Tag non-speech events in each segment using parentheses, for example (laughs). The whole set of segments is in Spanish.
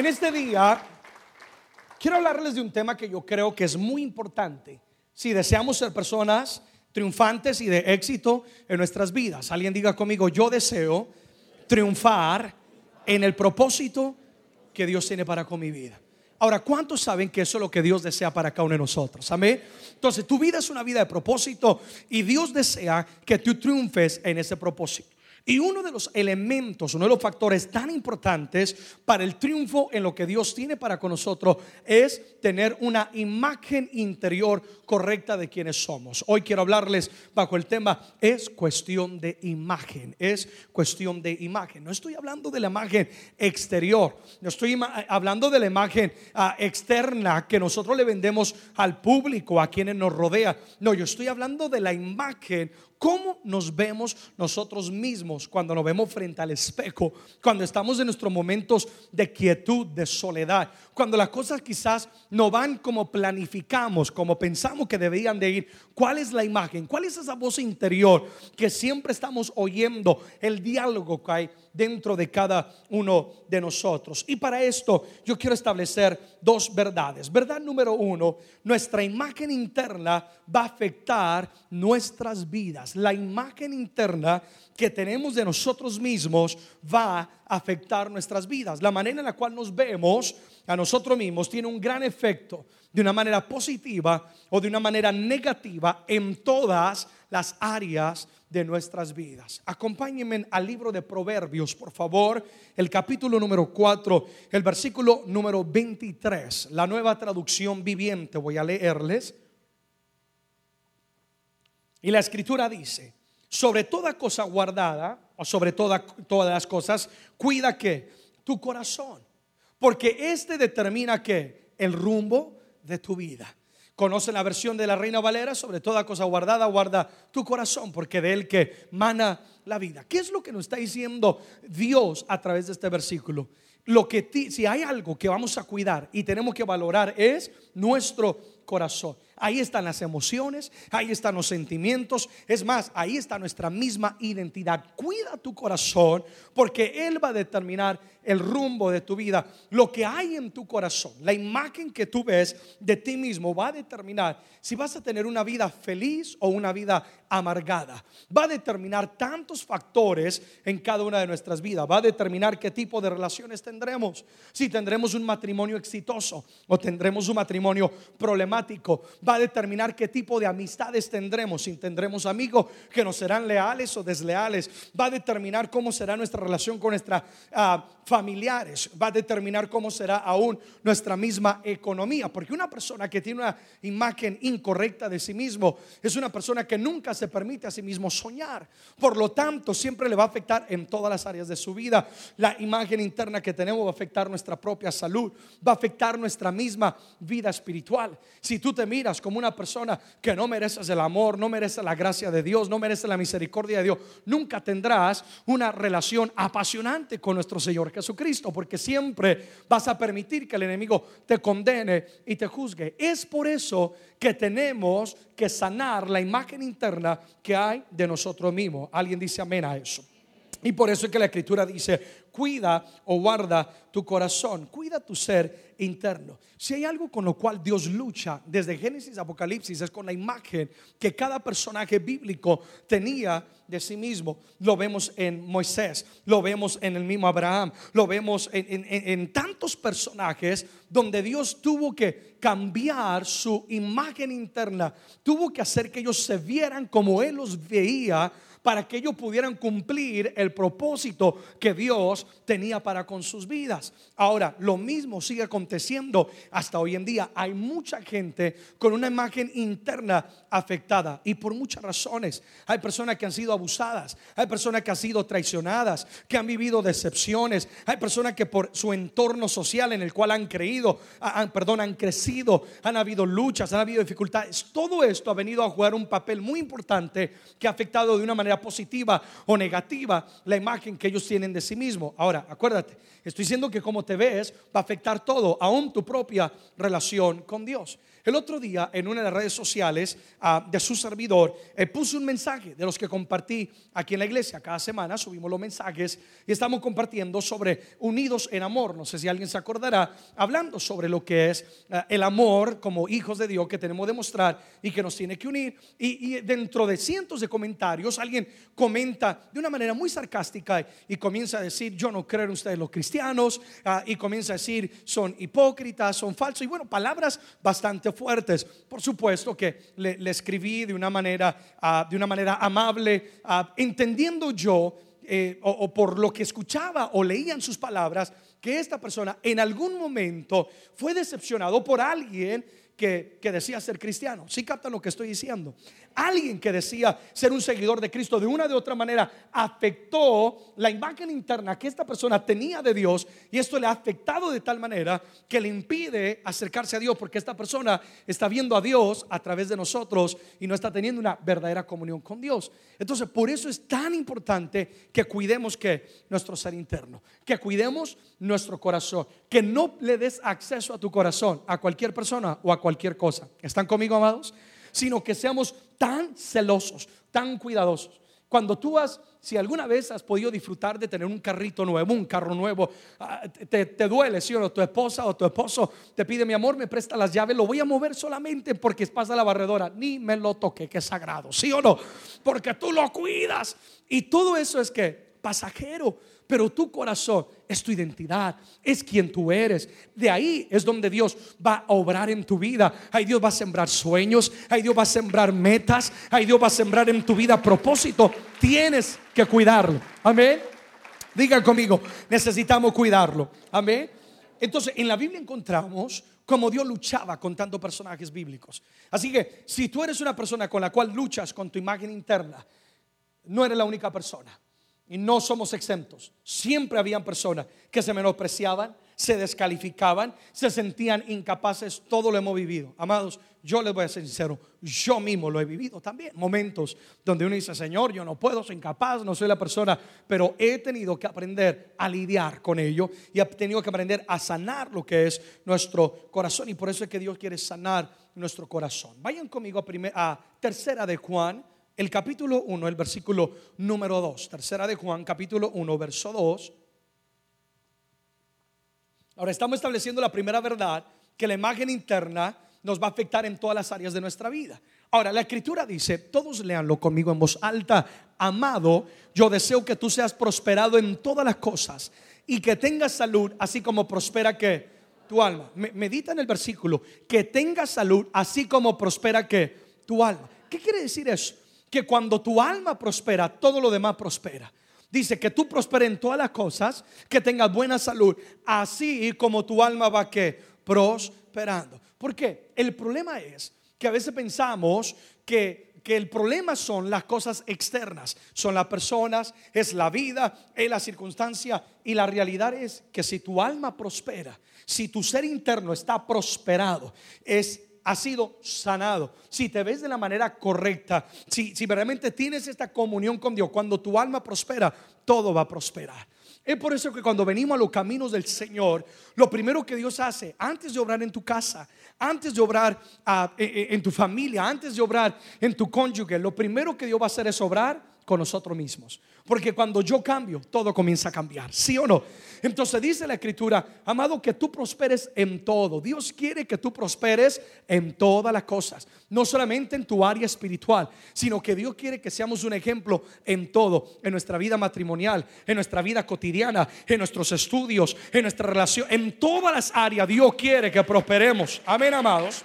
En este día quiero hablarles de un tema que yo creo que es muy importante. Si deseamos ser personas triunfantes y de éxito en nuestras vidas, alguien diga conmigo, yo deseo triunfar en el propósito que Dios tiene para con mi vida. Ahora, ¿cuántos saben que eso es lo que Dios desea para cada uno de nosotros? Amén. Entonces, tu vida es una vida de propósito y Dios desea que tú triunfes en ese propósito. Y uno de los elementos, uno de los factores tan importantes para el triunfo en lo que Dios tiene para con nosotros es tener una imagen interior correcta de quienes somos. Hoy quiero hablarles bajo el tema, es cuestión de imagen, es cuestión de imagen. No estoy hablando de la imagen exterior, no estoy hablando de la imagen ah, externa que nosotros le vendemos al público, a quienes nos rodea. No, yo estoy hablando de la imagen cómo nos vemos nosotros mismos cuando nos vemos frente al espejo, cuando estamos en nuestros momentos de quietud, de soledad, cuando las cosas quizás no van como planificamos, como pensamos que deberían de ir. ¿Cuál es la imagen? ¿Cuál es esa voz interior que siempre estamos oyendo? El diálogo que hay dentro de cada uno de nosotros. Y para esto yo quiero establecer dos verdades. Verdad número uno, nuestra imagen interna va a afectar nuestras vidas. La imagen interna que tenemos de nosotros mismos va a afectar nuestras vidas. La manera en la cual nos vemos a nosotros mismos tiene un gran efecto de una manera positiva o de una manera negativa en todas las áreas de nuestras vidas. Acompáñenme al libro de Proverbios, por favor, el capítulo número 4, el versículo número 23, la nueva traducción viviente, voy a leerles. Y la escritura dice, sobre toda cosa guardada, o sobre todas las cosas, cuida que tu corazón, porque este determina que el rumbo de tu vida. Conoce la versión de la Reina Valera, sobre toda cosa guardada, guarda tu corazón, porque de él que mana la vida. ¿Qué es lo que nos está diciendo Dios a través de este versículo? Lo que si hay algo que vamos a cuidar y tenemos que valorar es nuestro corazón. Ahí están las emociones, ahí están los sentimientos. Es más, ahí está nuestra misma identidad. Cuida tu corazón porque Él va a determinar el rumbo de tu vida. Lo que hay en tu corazón, la imagen que tú ves de ti mismo va a determinar si vas a tener una vida feliz o una vida amargada. Va a determinar tantos factores en cada una de nuestras vidas. Va a determinar qué tipo de relaciones tendremos. Si tendremos un matrimonio exitoso o tendremos un matrimonio problemático. A determinar qué tipo de amistades tendremos. Si tendremos amigos que nos serán leales o desleales. Va a determinar cómo será nuestra relación con nuestros ah, familiares. Va a determinar cómo será aún nuestra misma economía. Porque una persona que tiene una imagen incorrecta de sí mismo es una persona que nunca se permite a sí mismo soñar. Por lo tanto, siempre le va a afectar en todas las áreas de su vida. La imagen interna que tenemos va a afectar nuestra propia salud, va a afectar nuestra misma vida espiritual. Si tú te miras como una persona que no mereces el amor, no mereces la gracia de Dios, no mereces la misericordia de Dios, nunca tendrás una relación apasionante con nuestro Señor Jesucristo, porque siempre vas a permitir que el enemigo te condene y te juzgue. Es por eso que tenemos que sanar la imagen interna que hay de nosotros mismos. Alguien dice amén a eso. Y por eso es que la escritura dice, cuida o guarda tu corazón, cuida tu ser interno. Si hay algo con lo cual Dios lucha desde Génesis a Apocalipsis es con la imagen que cada personaje bíblico tenía de sí mismo. Lo vemos en Moisés, lo vemos en el mismo Abraham, lo vemos en, en tantos personajes donde Dios tuvo que cambiar su imagen interna, tuvo que hacer que ellos se vieran como Él los veía para que ellos pudieran cumplir el propósito que Dios tenía para con sus vidas. Ahora, lo mismo sigue aconteciendo hasta hoy en día. Hay mucha gente con una imagen interna afectada y por muchas razones. Hay personas que han sido abusadas, hay personas que han sido traicionadas, que han vivido decepciones, hay personas que por su entorno social en el cual han creído, han, perdón, han crecido, han habido luchas, han habido dificultades. Todo esto ha venido a jugar un papel muy importante que ha afectado de una manera positiva o negativa la imagen que ellos tienen de sí mismo. Ahora, acuérdate, estoy diciendo que como te ves va a afectar todo, aún tu propia relación con Dios. El otro día en una de las redes sociales ah, de su servidor eh, puse un mensaje de los que compartí aquí en la iglesia. Cada semana subimos los mensajes y estamos compartiendo sobre unidos en amor. No sé si alguien se acordará, hablando sobre lo que es ah, el amor como hijos de Dios que tenemos que demostrar y que nos tiene que unir. Y, dentro de cientos de comentarios alguien comenta de una manera muy sarcástica y, comienza a decir, yo no creo en ustedes los cristianos, ah, y comienza a decir, son hipócritas, son falsos. Y bueno, palabras bastante fuertes. Por supuesto que le, escribí de una manera, ah, de una manera amable, ah, entendiendo yo, eh, o, por lo que escuchaba o leía en sus palabras, que esta persona en algún momento fue decepcionado por alguien que, que, decía ser cristiano. ¿Sí captan lo que estoy diciendo? Alguien que decía ser un seguidor de Cristo de una de otra manera afectó la imagen interna que esta persona tenía de Dios y esto le ha afectado de tal manera que le impide acercarse a Dios porque esta persona está viendo a Dios a través de nosotros y no está teniendo una verdadera comunión con Dios. Entonces, por eso es tan importante que cuidemos que nuestro ser interno, que cuidemos nuestro corazón, que no le des acceso a tu corazón a cualquier persona o a cualquier cosa. ¿Están conmigo, amados? sino que seamos tan celosos, tan cuidadosos. Cuando tú has, si alguna vez has podido disfrutar de tener un carrito nuevo, un carro nuevo, ah, te, duele, si o no, tu esposa o tu esposo te pide, mi amor, me presta las llaves, lo voy a mover solamente porque pasa la barredora, ni me lo toque, que es sagrado, sí o no, porque tú lo cuidas. Y todo eso es que pasajero pero tu corazón es tu identidad, es quien tú eres. De ahí es donde Dios va a obrar en tu vida. Ahí Dios va a sembrar sueños, ahí Dios va a sembrar metas, ahí Dios va a sembrar en tu vida propósito. Tienes que cuidarlo. Amén. Digan conmigo, necesitamos cuidarlo. Amén. Entonces, en la Biblia encontramos cómo Dios luchaba con tantos personajes bíblicos. Así que si tú eres una persona con la cual luchas con tu imagen interna, no eres la única persona y no somos exentos. Siempre habían personas que se menospreciaban, se descalificaban, se sentían incapaces. Todo lo hemos vivido. Amados, yo les voy a ser sincero, yo mismo lo he vivido también. Momentos donde uno dice, Señor, yo no puedo, soy incapaz, no soy la persona, pero he tenido que aprender a lidiar con ello y he tenido que aprender a sanar lo que es nuestro corazón. Y por eso es que Dios quiere sanar nuestro corazón. Vayan conmigo a, a tercera de Juan el capítulo 1, el versículo número 2. Tercera de Juan, capítulo 1, verso 2. Ahora estamos estableciendo la primera verdad, que la imagen interna nos va a afectar en todas las áreas de nuestra vida. Ahora, la escritura dice, todos leanlo conmigo en voz alta, amado, yo deseo que tú seas prosperado en todas las cosas y que tengas salud, así como prospera que tu alma. Medita en el versículo, que tengas salud, así como prospera que tu alma. ¿Qué quiere decir eso? Que cuando tu alma prospera, todo lo demás prospera. Dice que tú prosperes en todas las cosas, que tengas buena salud, así como tu alma va que prosperando. ¿Por qué? El problema es que a veces pensamos que, que el problema son las cosas externas, son las personas, es la vida, es la circunstancia y la realidad es que si tu alma prospera, si tu ser interno está prosperado, es ha sido sanado, si te ves de la manera correcta, si, si realmente tienes esta comunión con Dios, cuando tu alma prospera, todo va a prosperar. Es por eso que cuando venimos a los caminos del Señor, lo primero que Dios hace, antes de obrar en tu casa, antes de obrar ah, e, e, en tu familia, antes de obrar en tu cónyuge, lo primero que Dios va a hacer es obrar con nosotros mismos. Porque cuando yo cambio, todo comienza a cambiar, ¿sí o no? Entonces dice la escritura, amado, que tú prosperes en todo. Dios quiere que tú prosperes en todas las cosas, no solamente en tu área espiritual, sino que Dios quiere que seamos un ejemplo en todo, en nuestra vida matrimonial, en nuestra vida cotidiana, en nuestros estudios, en nuestra relación, en todas las áreas Dios quiere que prosperemos. Amén, amados.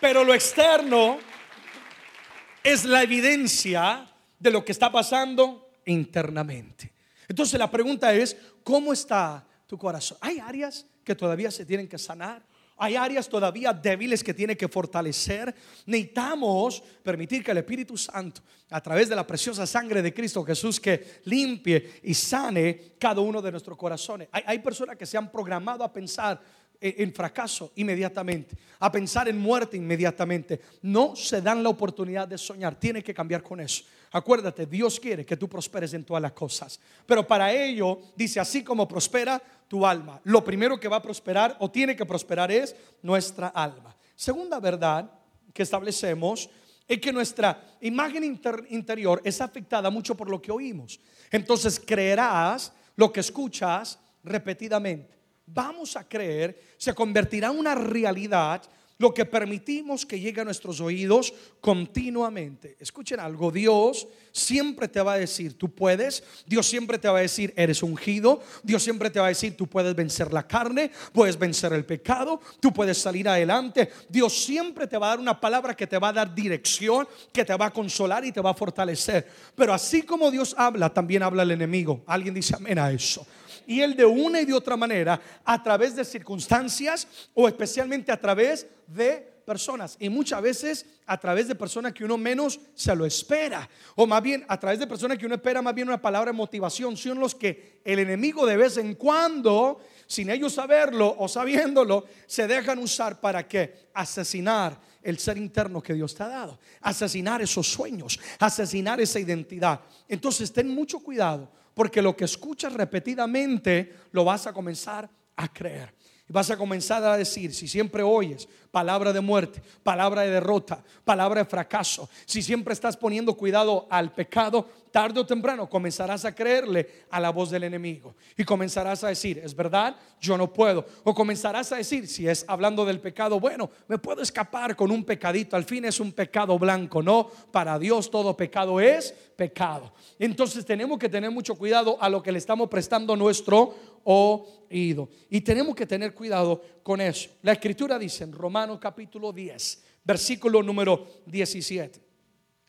Pero lo externo es la evidencia de lo que está pasando internamente. Entonces la pregunta es, ¿cómo está tu corazón? ¿Hay áreas que todavía se tienen que sanar? Hay áreas todavía débiles que tiene que fortalecer. Necesitamos permitir que el Espíritu Santo, a través de la preciosa sangre de Cristo Jesús, que limpie y sane cada uno de nuestros corazones. Hay, hay personas que se han programado a pensar en fracaso inmediatamente, a pensar en muerte inmediatamente. No se dan la oportunidad de soñar. Tiene que cambiar con eso. Acuérdate, Dios quiere que tú prosperes en todas las cosas. Pero para ello, dice, así como prospera tu alma, lo primero que va a prosperar o tiene que prosperar es nuestra alma. Segunda verdad que establecemos es que nuestra imagen interior es afectada mucho por lo que oímos. Entonces creerás lo que escuchas repetidamente. Vamos a creer, se convertirá en una realidad lo que permitimos que llegue a nuestros oídos continuamente. Escuchen algo, Dios siempre te va a decir, tú puedes, Dios siempre te va a decir, eres ungido, Dios siempre te va a decir, tú puedes vencer la carne, puedes vencer el pecado, tú puedes salir adelante. Dios siempre te va a dar una palabra que te va a dar dirección, que te va a consolar y te va a fortalecer. Pero así como Dios habla, también habla el enemigo. Alguien dice amén a eso y Él de una y de otra manera, a través de circunstancias o especialmente a través de personas. Y muchas veces a través de personas que uno menos se lo espera. O más bien a través de personas que uno espera más bien una palabra de motivación. Son los que el enemigo de vez en cuando sin ellos saberlo o sabiéndolo se dejan usar para que asesinar el ser interno que Dios te ha dado. Asesinar esos sueños. Asesinar esa identidad. Entonces ten mucho cuidado porque lo que escuchas repetidamente lo vas a comenzar a creer. Y vas a comenzar a decir, si siempre oyes palabra de muerte, palabra de derrota, palabra de fracaso, si siempre estás poniendo cuidado al pecado, tarde o temprano comenzarás a creerle a la voz del enemigo y comenzarás a decir, es verdad, yo no puedo. O comenzarás a decir, si es hablando del pecado, bueno, me puedo escapar con un pecadito, al fin es un pecado blanco, no, para Dios todo pecado es pecado. Entonces tenemos que tener mucho cuidado a lo que le estamos prestando nuestro oído. Y tenemos que tener cuidado con eso. La escritura dice en Romanos capítulo 10, versículo número 17,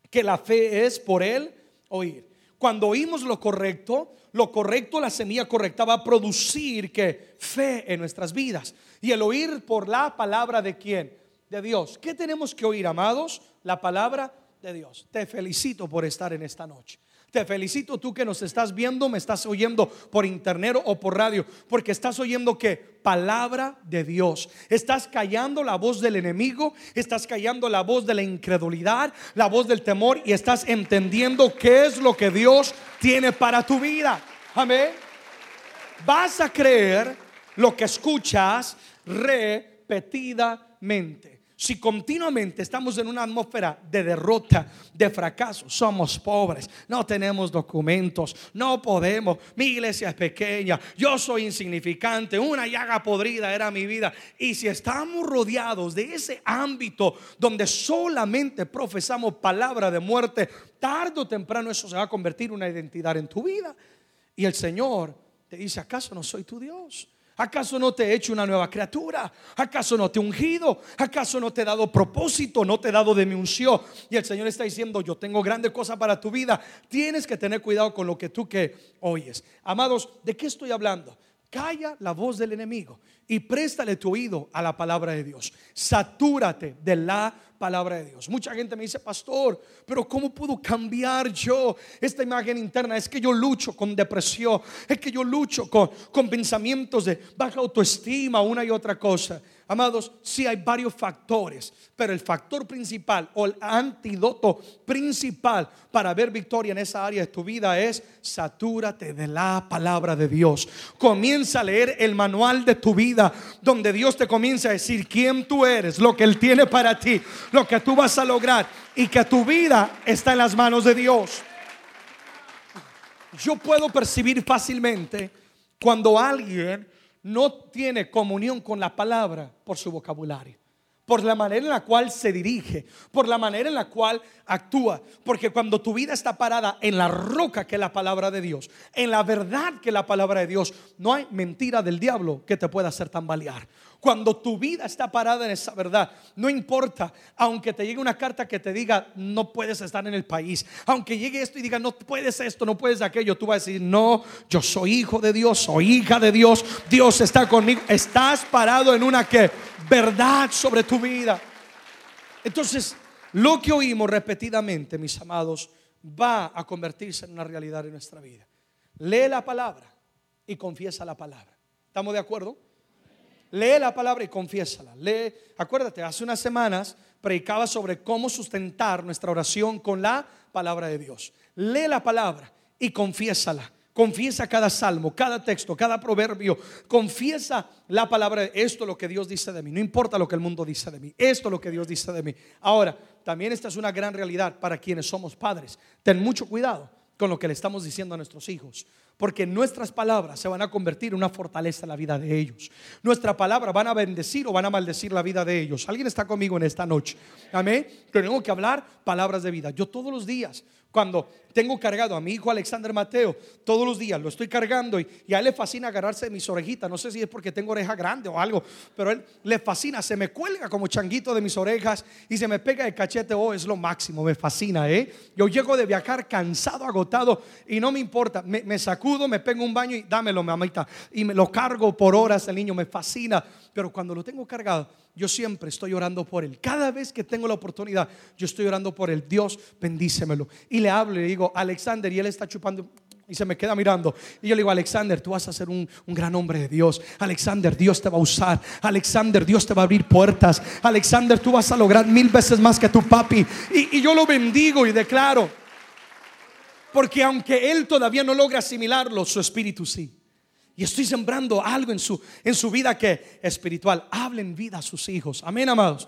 que la fe es por él oír. Cuando oímos lo correcto, lo correcto, la semilla correcta va a producir que fe en nuestras vidas. Y el oír por la palabra de quién? De Dios. ¿Qué tenemos que oír, amados? La palabra de Dios. Te felicito por estar en esta noche. Te felicito tú que nos estás viendo, me estás oyendo por internet o por radio, porque estás oyendo que palabra de Dios. Estás callando la voz del enemigo, estás callando la voz de la incredulidad, la voz del temor y estás entendiendo qué es lo que Dios tiene para tu vida. Amén. Vas a creer lo que escuchas repetidamente si continuamente estamos en una atmósfera de derrota, de fracaso, somos pobres, no tenemos documentos, no podemos, mi iglesia es pequeña, yo soy insignificante, una llaga podrida era mi vida. Y si estamos rodeados de ese ámbito donde solamente profesamos palabra de muerte, tarde o temprano eso se va a convertir en una identidad en tu vida. Y el Señor te dice, ¿acaso no soy tu Dios? ¿Acaso no te he hecho una nueva criatura? ¿Acaso no te he ungido? ¿Acaso no te he dado propósito? ¿No te he dado de? Y el Señor está diciendo, yo tengo grandes cosas para tu vida. Tienes que tener cuidado con lo que tú que oyes. Amados, ¿de qué estoy hablando? Calla la voz del enemigo y préstale tu oído a la palabra de Dios. Satúrate de la palabra de Dios. Mucha gente me dice, pastor, pero ¿cómo puedo cambiar yo esta imagen interna? Es que yo lucho con depresión, es que yo lucho con, con pensamientos de baja autoestima, una y otra cosa. Amados, sí hay varios factores, pero el factor principal o el antídoto principal para ver victoria en esa área de tu vida es satúrate de la palabra de Dios. Comienza a leer el manual de tu vida, donde Dios te comienza a decir quién tú eres, lo que Él tiene para ti, lo que tú vas a lograr y que tu vida está en las manos de Dios. Yo puedo percibir fácilmente cuando alguien no tiene comunión con la palabra por su vocabulario, por la manera en la cual se dirige, por la manera en la cual actúa. Porque cuando tu vida está parada en la roca que es la palabra de Dios, en la verdad que es la palabra de Dios, no hay mentira del diablo que te pueda hacer tambalear. Cuando tu vida está parada en esa verdad, no importa, aunque te llegue una carta que te diga no puedes estar en el país, aunque llegue esto y diga no puedes esto, no puedes aquello, tú vas a decir no, yo soy hijo de Dios, soy hija de Dios, Dios está conmigo. Estás parado en una que verdad sobre tu vida. Entonces, lo que oímos repetidamente, mis amados, va a convertirse en una realidad en nuestra vida. Lee la palabra y confiesa la palabra. ¿Estamos de acuerdo? Lee la palabra y confiésala. Lee, acuérdate, hace unas semanas predicaba sobre cómo sustentar nuestra oración con la palabra de Dios. Lee la palabra y confiésala. Confiesa cada salmo, cada texto, cada proverbio. Confiesa la palabra. Esto es lo que Dios dice de mí. No importa lo que el mundo dice de mí. Esto es lo que Dios dice de mí. Ahora, también esta es una gran realidad para quienes somos padres. Ten mucho cuidado con lo que le estamos diciendo a nuestros hijos. Porque nuestras palabras se van a convertir en una fortaleza en la vida de ellos. Nuestra palabra van a bendecir o van a maldecir la vida de ellos. ¿Alguien está conmigo en esta noche? Amén. Tenemos que hablar palabras de vida. Yo todos los días cuando tengo cargado a mi hijo Alexander Mateo, todos los días lo estoy cargando y, a él le fascina agarrarse de mis orejitas. No sé si es porque tengo oreja grande o algo, pero a él le fascina, se me cuelga como changuito de mis orejas y se me pega el cachete. Oh, es lo máximo, me fascina, ¿eh? Yo llego de viajar cansado, agotado y no me importa. Me, sacudo, me pego un baño y dámelo, mamita. Y me lo cargo por horas el niño, me fascina. Pero cuando lo tengo cargado, yo siempre estoy orando por él. Cada vez que tengo la oportunidad, yo estoy orando por él. Dios, bendícemelo. Y le hablo y le digo, Alexander, y él está chupando y se me queda mirando. Y yo le digo, Alexander, tú vas a ser un, gran hombre de Dios. Alexander, Dios te va a usar. Alexander, Dios te va a abrir puertas. Alexander, tú vas a lograr mil veces más que tu papi. Y, y yo lo bendigo y declaro. Porque aunque él todavía no logra asimilarlo, su espíritu sí. Y estoy sembrando algo en su, en su vida que espiritual. Hablen vida a sus hijos. Amén, amados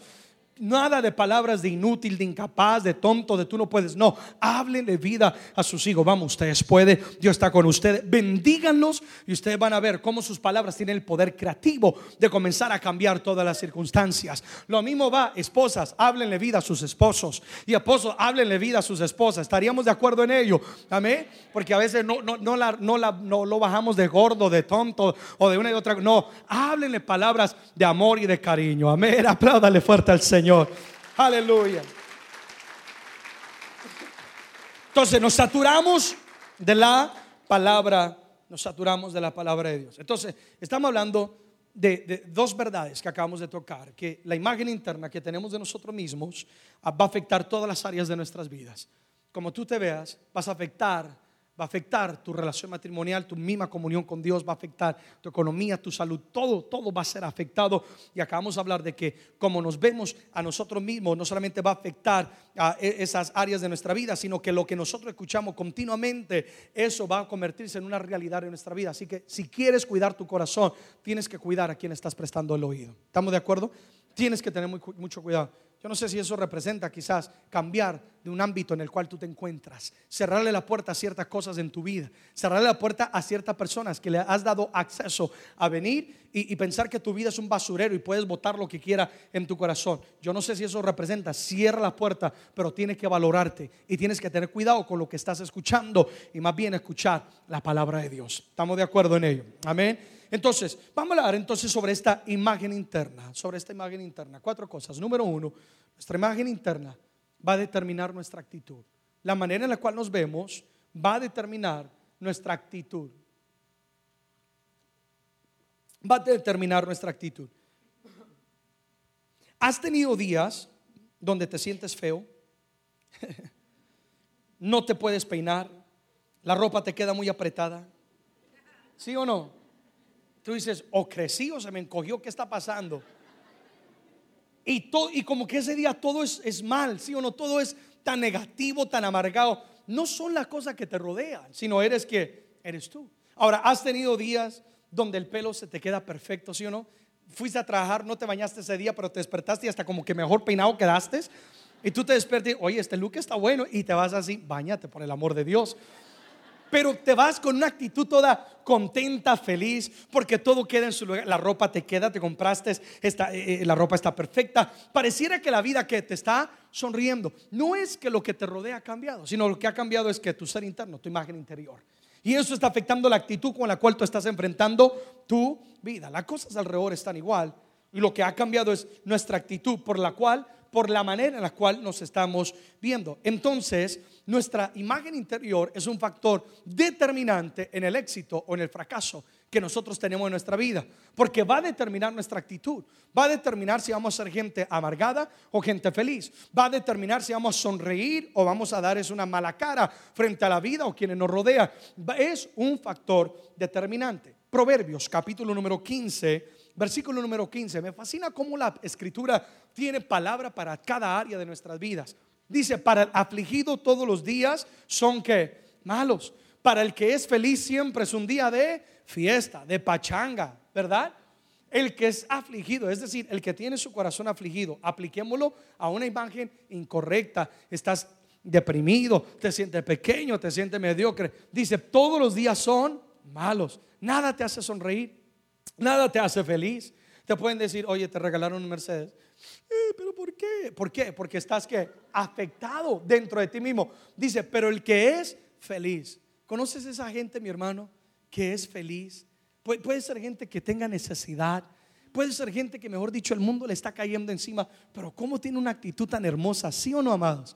nada de palabras de inútil, de incapaz, de tonto, de tú no puedes. No, háblenle vida a sus hijos. Vamos, ustedes pueden. Dios está con ustedes. Bendíganlos y ustedes van a ver cómo sus palabras tienen el poder creativo de comenzar a cambiar todas las circunstancias. Lo mismo va, esposas, háblenle vida a sus esposos. Y esposos, háblenle vida a sus esposas. Estaríamos de acuerdo en ello. Amén. Porque a veces no, lo bajamos de gordo, de tonto o de una y otra. No, háblenle palabras de amor y de cariño. Amén. (laughs) Apláudale fuerte al Señor. Aleluya. Entonces nos saturamos de la palabra, nos saturamos de la palabra de Dios. Entonces, estamos hablando de, de, dos verdades que acabamos de tocar, que la imagen interna que tenemos de nosotros mismos va a afectar todas las áreas de nuestras vidas. Como tú te veas, vas a afectar va a afectar tu relación matrimonial, tu misma comunión con Dios, va a afectar tu economía, tu salud, todo, todo va a ser afectado. Y acabamos de hablar de que como nos vemos a nosotros mismos, no solamente va a afectar a e, esas áreas de nuestra vida, sino que lo que nosotros escuchamos continuamente, eso va a convertirse en una realidad en nuestra vida. Así que si quieres cuidar tu corazón, tienes que cuidar a quien estás prestando el oído. ¿Estamos de acuerdo? Tienes que tener mucho cuidado. Yo no sé si eso representa quizás cambiar de un ámbito en el cual tú te encuentras, cerrarle la puerta a ciertas cosas en tu vida, cerrarle la puerta a ciertas personas que le has dado acceso a venir y, pensar que tu vida es un basurero y puedes botar lo que quiera en tu corazón. Yo no sé si eso representa, cierra la puerta, pero tienes que valorarte y tienes que tener cuidado con lo que estás escuchando y más bien escuchar la palabra de Dios. ¿Estamos de acuerdo en ello? Amén. Entonces, vamos a hablar entonces sobre esta imagen interna, sobre esta imagen interna. Cuatro cosas. Número uno, nuestra imagen interna va a determinar nuestra actitud. La manera en la cual nos vemos va a determinar nuestra actitud. Va a determinar nuestra actitud. ¿Has tenido días donde te sientes feo? (laughs) no te puedes peinar, la ropa te queda muy apretada. ¿Sí o no? Tú dices, o crecí o se me encogió, ¿qué está pasando? Y, todo, y como que ese día todo es, es mal, ¿sí o no? Todo es tan negativo, tan amargado. No son las cosas que te rodean, sino eres que eres tú. Ahora, ¿has tenido días donde el pelo se te queda perfecto, sí o no? Fuiste a trabajar, no te bañaste ese día, pero te despertaste y hasta como que mejor peinado quedaste. Y tú te despiertas, oye, este look está bueno, y te vas así, bañate por el amor de Dios pero te vas con una actitud toda contenta, feliz, porque todo queda en su lugar. La ropa te queda, te compraste, está, eh, eh, la ropa está perfecta. Pareciera que la vida que te está sonriendo, no es que lo que te rodea ha cambiado, sino lo que ha cambiado es que tu ser interno, tu imagen interior. Y eso está afectando la actitud con la cual tú estás enfrentando tu vida. Las cosas alrededor están igual. Y lo que ha cambiado es nuestra actitud por la cual por la manera en la cual nos estamos viendo. Entonces, nuestra imagen interior es un factor determinante en el éxito o en el fracaso que nosotros tenemos en nuestra vida, porque va a determinar nuestra actitud, va a determinar si vamos a ser gente amargada o gente feliz, va a determinar si vamos a sonreír o vamos a dar una mala cara frente a la vida o quienes nos rodean. Es un factor determinante. Proverbios capítulo número 15 versículo número 15. Me fascina cómo la escritura tiene palabra para cada área de nuestras vidas. Dice, para el afligido todos los días son que malos. Para el que es feliz siempre es un día de fiesta, de pachanga, ¿verdad? El que es afligido, es decir, el que tiene su corazón afligido, apliquémoslo a una imagen incorrecta. Estás deprimido, te sientes pequeño, te sientes mediocre. Dice, todos los días son malos. Nada te hace sonreír, nada te hace feliz. Te pueden decir, oye, te regalaron un Mercedes. Eh, pero ¿por qué? ¿Por qué? Porque estás afectado dentro de ti mismo. Dice, pero el que es feliz. ¿Conoces esa gente, mi hermano, que es feliz? puede ser gente que tenga necesidad. Puede ser gente que, mejor dicho, el mundo le está cayendo encima. Pero ¿cómo tiene una actitud tan hermosa? ¿Sí o no, amados?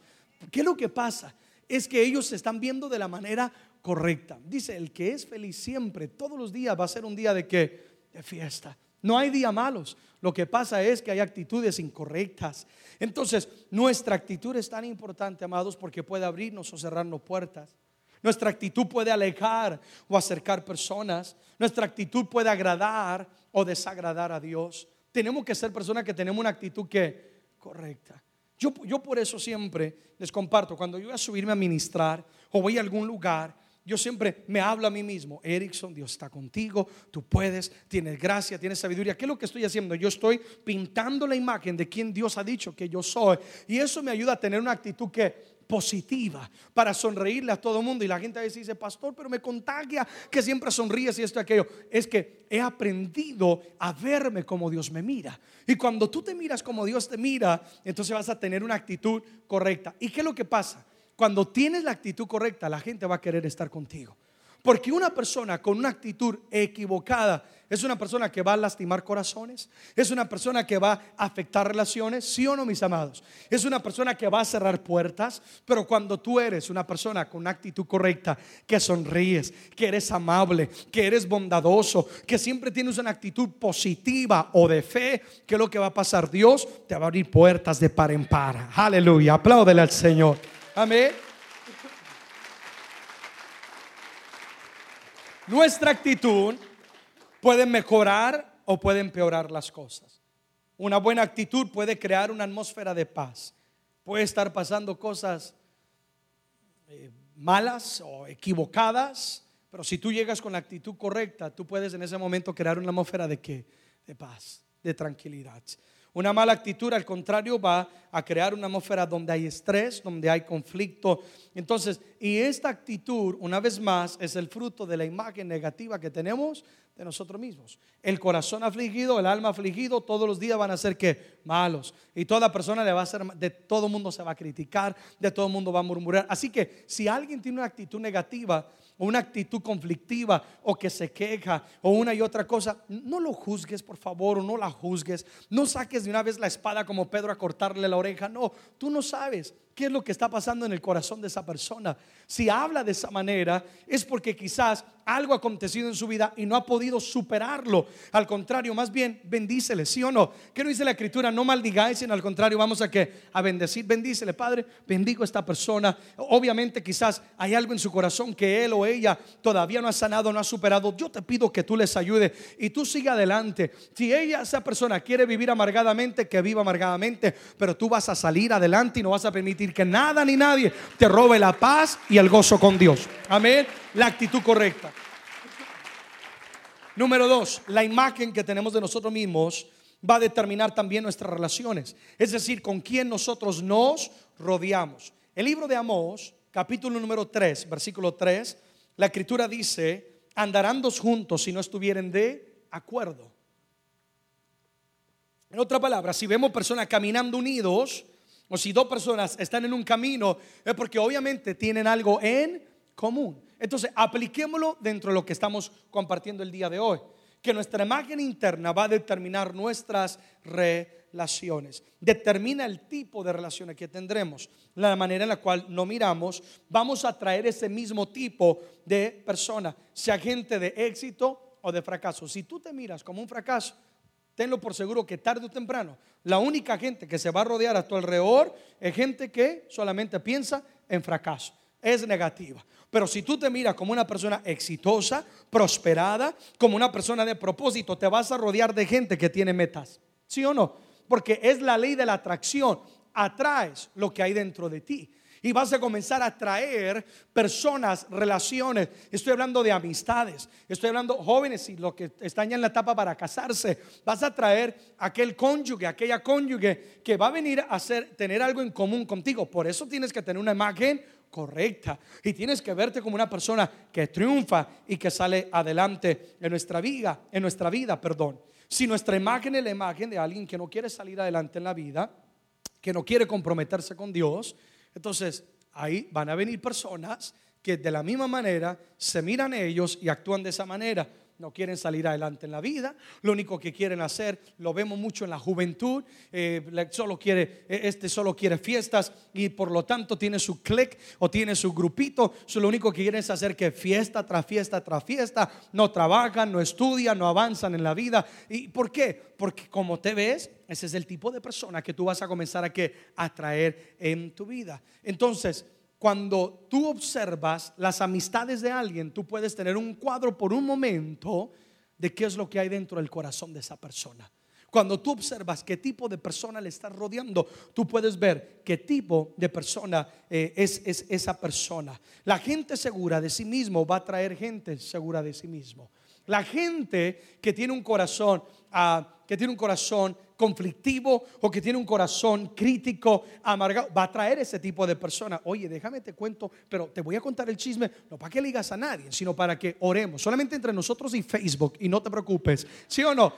¿Qué es lo que pasa? Es que ellos se están viendo de la manera correcta. Dice, el que es feliz siempre, todos los días va a ser un día de que de fiesta. No hay día malos. Lo que pasa es que hay actitudes incorrectas. Entonces, nuestra actitud es tan importante, amados, porque puede abrirnos o cerrarnos puertas. Nuestra actitud puede alejar o acercar personas. Nuestra actitud puede agradar o desagradar a Dios. Tenemos que ser personas que tenemos una actitud que correcta. Yo, yo por eso siempre les comparto, cuando yo voy a subirme a ministrar o voy a algún lugar, yo siempre me hablo a mí mismo, Erickson, Dios está contigo, tú puedes, tienes gracia, tienes sabiduría. ¿Qué es lo que estoy haciendo? Yo estoy pintando la imagen de quien Dios ha dicho que yo soy. Y eso me ayuda a tener una actitud que positiva para sonreírle a todo el mundo. Y la gente a veces dice, pastor, pero me contagia que siempre sonríes y esto y aquello. Es que he aprendido a verme como Dios me mira. Y cuando tú te miras como Dios te mira, entonces vas a tener una actitud correcta. ¿Y qué es lo que pasa? Cuando tienes la actitud correcta, la gente va a querer estar contigo. Porque una persona con una actitud equivocada es una persona que va a lastimar corazones, es una persona que va a afectar relaciones, sí o no, mis amados. Es una persona que va a cerrar puertas, pero cuando tú eres una persona con una actitud correcta, que sonríes, que eres amable, que eres bondadoso, que siempre tienes una actitud positiva o de fe, ¿qué es lo que va a pasar? Dios te va a abrir puertas de par en par. Aleluya, apláudele al Señor. Amén. Nuestra actitud puede mejorar o puede empeorar las cosas. Una buena actitud puede crear una atmósfera de paz. Puede estar pasando cosas eh, malas o equivocadas, pero si tú llegas con la actitud correcta, tú puedes en ese momento crear una atmósfera de qué? De paz, de tranquilidad. Una mala actitud, al contrario, va a crear una atmósfera donde hay estrés, donde hay conflicto. Entonces, y esta actitud, una vez más, es el fruto de la imagen negativa que tenemos de nosotros mismos. El corazón afligido, el alma afligido, todos los días van a ser que malos. Y toda persona le va a ser, de todo mundo se va a criticar, de todo mundo va a murmurar. Así que si alguien tiene una actitud negativa, o una actitud conflictiva o que se queja o una y otra cosa, no lo juzgues por favor o no la juzgues. No saques de una vez la espada como Pedro a cortarle la oreja. No, tú no sabes qué es lo que está pasando en el corazón de esa persona. Si habla de esa manera es porque quizás algo ha acontecido en su vida y no ha podido superarlo. Al contrario, más bien bendícele, ¿sí o no? ¿Qué no dice la escritura? No maldigáis, sino al contrario, vamos a que a bendecir. Bendícele, Padre, bendigo a esta persona. Obviamente quizás hay algo en su corazón que él o ella todavía no ha sanado, no ha superado. Yo te pido que tú les ayude y tú siga adelante. Si ella, esa persona quiere vivir amargadamente, que viva amargadamente, pero tú vas a salir adelante y no vas a permitir que nada ni nadie te robe la paz y el gozo con Dios. Amén. La actitud correcta. Número dos, la imagen que tenemos de nosotros mismos va a determinar también nuestras relaciones. Es decir, con quién nosotros nos rodeamos. El libro de Amós, capítulo número 3, versículo 3, la escritura dice, andarán dos juntos si no estuvieren de acuerdo. En otra palabra, si vemos personas caminando unidos, o si dos personas están en un camino, es porque obviamente tienen algo en común. Entonces, apliquémoslo dentro de lo que estamos compartiendo el día de hoy. Que nuestra imagen interna va a determinar nuestras relaciones. Determina el tipo de relaciones que tendremos. La manera en la cual nos miramos, vamos a traer ese mismo tipo de persona, sea gente de éxito o de fracaso. Si tú te miras como un fracaso, tenlo por seguro que tarde o temprano, la única gente que se va a rodear a tu alrededor es gente que solamente piensa en fracaso. es negativa. Pero si tú te miras como una persona exitosa, prosperada, como una persona de propósito, te vas a rodear de gente que tiene metas. ¿Sí o no? Porque es la ley de la atracción. Atraes lo que hay dentro de ti y vas a comenzar a traer personas, relaciones. Estoy hablando de amistades, estoy hablando jóvenes y los que están ya en la etapa para casarse. Vas a traer aquel cónyuge, aquella cónyuge que va a venir a hacer, tener algo en común contigo. Por eso tienes que tener una imagen correcta y tienes que verte como una persona que triunfa y que sale adelante en nuestra vida, en nuestra vida, perdón. Si nuestra imagen es la imagen de alguien que no quiere salir adelante en la vida, que no quiere comprometerse con Dios, entonces, ahí van a venir personas que de la misma manera se miran ellos y actúan de esa manera. No quieren salir adelante en la vida, lo único que quieren hacer, lo vemos mucho en la juventud, eh, solo quiere, eh, este solo quiere fiestas y por lo tanto tiene su click o tiene su grupito, lo único que quieren es hacer que fiesta tras fiesta tras fiesta, no trabajan, no estudian, no avanzan en la vida. ¿Y por qué? Porque como te ves, ese es el tipo de persona que tú vas a comenzar a, que, atraer en tu vida. Entonces, cuando tú observas las amistades de alguien, tú puedes tener un cuadro por un momento de qué es lo que hay dentro del corazón de esa persona. Cuando tú observas qué tipo de persona le está rodeando, tú puedes ver qué tipo de persona eh, es, es, esa persona. La gente segura de sí mismo va a traer gente segura de sí mismo. La gente que tiene un corazón, ah, que tiene un corazón conflictivo o que tiene un corazón crítico, amargado, va a traer ese tipo de persona. Oye, déjame te cuento, pero te voy a contar el chisme, no para que le digas a nadie, sino para que oremos, solamente entre nosotros y Facebook, y no te preocupes, ¿sí o no?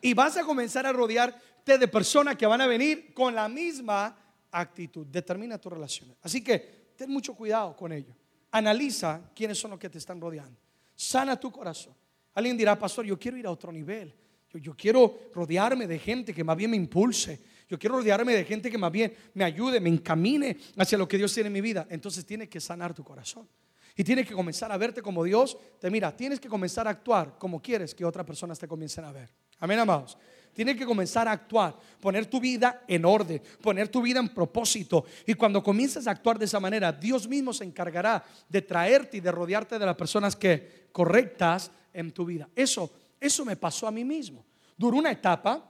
Y vas a comenzar a rodearte de personas que van a venir con la misma actitud. Determina tu relación. Así que ten mucho cuidado con ello. Analiza quiénes son los que te están rodeando. Sana tu corazón. Alguien dirá, pastor, yo quiero ir a otro nivel. Yo, quiero rodearme de gente que más bien me impulse. Yo quiero rodearme de gente que más bien me ayude, me encamine hacia lo que Dios tiene en mi vida. Entonces tienes que sanar tu corazón. Y tienes que comenzar a verte como Dios te mira. Tienes que comenzar a actuar como quieres que otras personas te comiencen a ver. Amén, amados. Tienes que comenzar a actuar, poner tu vida en orden, poner tu vida en propósito. Y cuando comiences a actuar de esa manera, Dios mismo se encargará de traerte y de rodearte de las personas que correctas en tu vida. Eso eso me pasó a mí mismo. Duró una etapa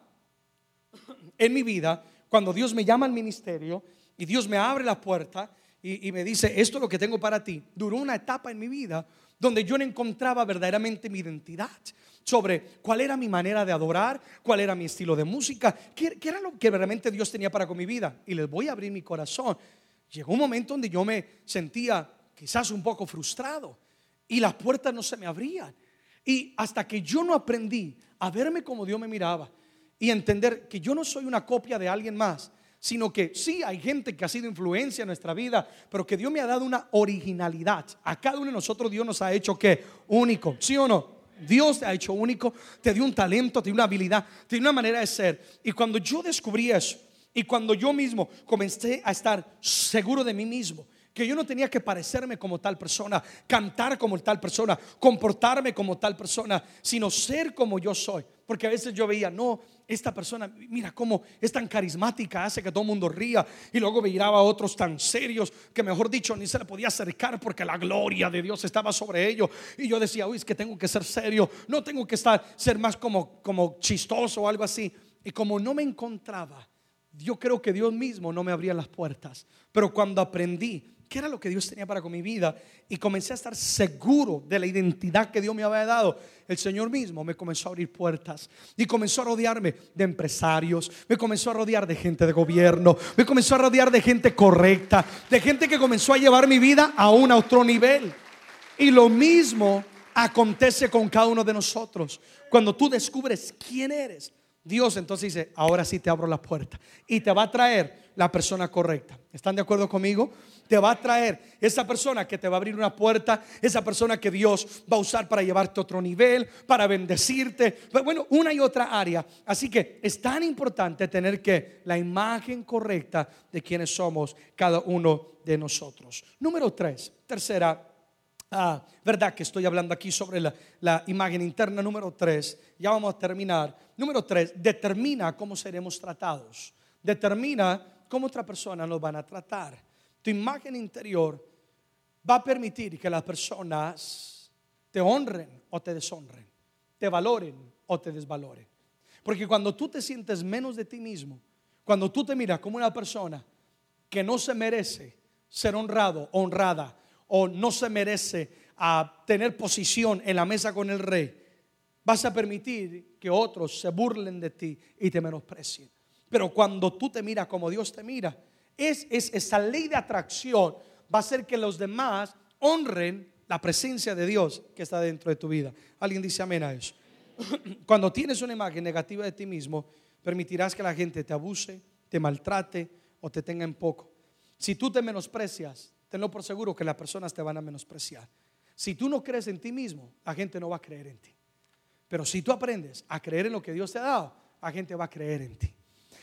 en mi vida cuando Dios me llama al ministerio y Dios me abre la puerta y, me dice, esto es lo que tengo para ti. Duró una etapa en mi vida donde yo no encontraba verdaderamente mi identidad sobre cuál era mi manera de adorar, cuál era mi estilo de música, qué, qué era lo que realmente Dios tenía para con mi vida. Y les voy a abrir mi corazón. Llegó un momento donde yo me sentía quizás un poco frustrado y las puertas no se me abrían. Y hasta que yo no aprendí a verme como Dios me miraba y entender que yo no soy una copia de alguien más, sino que sí hay gente que ha sido influencia en nuestra vida, pero que Dios me ha dado una originalidad. A cada uno de nosotros Dios nos ha hecho que único, ¿sí o no? Dios te ha hecho único, te dio un talento, te dio una habilidad, te dio una manera de ser. Y cuando yo descubrí eso, y cuando yo mismo comencé a estar seguro de mí mismo, que yo no tenía que parecerme como tal persona, cantar como tal persona, comportarme como tal persona, sino ser como yo soy. Porque a veces yo veía, no, esta persona, mira cómo es tan carismática, hace que todo el mundo ría. Y luego miraba a otros tan serios que, mejor dicho, ni se le podía acercar porque la gloria de Dios estaba sobre ellos. Y yo decía, uy, es que tengo que ser serio, no tengo que estar, ser más como, como chistoso o algo así. Y como no me encontraba, yo creo que Dios mismo no me abría las puertas. Pero cuando aprendí qué era lo que Dios tenía para con mi vida y comencé a estar seguro de la identidad que Dios me había dado, el Señor mismo me comenzó a abrir puertas y comenzó a rodearme de empresarios, me comenzó a rodear de gente de gobierno, me comenzó a rodear de gente correcta, de gente que comenzó a llevar mi vida a un otro nivel. Y lo mismo acontece con cada uno de nosotros. Cuando tú descubres quién eres, Dios entonces dice, ahora sí te abro la puerta y te va a traer la persona correcta. ¿Están de acuerdo conmigo? Te va a traer esa persona que te va a abrir una puerta, esa persona que Dios va a usar para llevarte a otro nivel, para bendecirte, bueno, una y otra área. Así que es tan importante tener que la imagen correcta de quienes somos cada uno de nosotros. Número tres, tercera Ah, verdad que estoy hablando aquí sobre la, imagen interna número tres. Ya vamos a terminar. Número tres, determina cómo seremos tratados. Determina cómo otra persona nos van a tratar tu imagen interior va a permitir que las personas te honren o te deshonren, te valoren o te desvaloren. Porque cuando tú te sientes menos de ti mismo, cuando tú te miras como una persona que no se merece ser honrado, honrada, o no se merece a tener posición en la mesa con el rey, vas a permitir que otros se burlen de ti y te menosprecien. Pero cuando tú te miras como Dios te mira, es, es esa ley de atracción va a hacer que los demás honren la presencia de Dios que está dentro de tu vida. Alguien dice amén a eso. (clears throat) Cuando tienes una imagen negativa de ti mismo, permitirás que la gente te abuse, te maltrate o te tenga en poco. Si tú te menosprecias, tenlo por seguro que las personas te van a menospreciar. Si tú no crees en ti mismo, la gente no va a creer en ti. Pero si tú aprendes a creer en lo que Dios te ha dado, la gente va a creer en ti.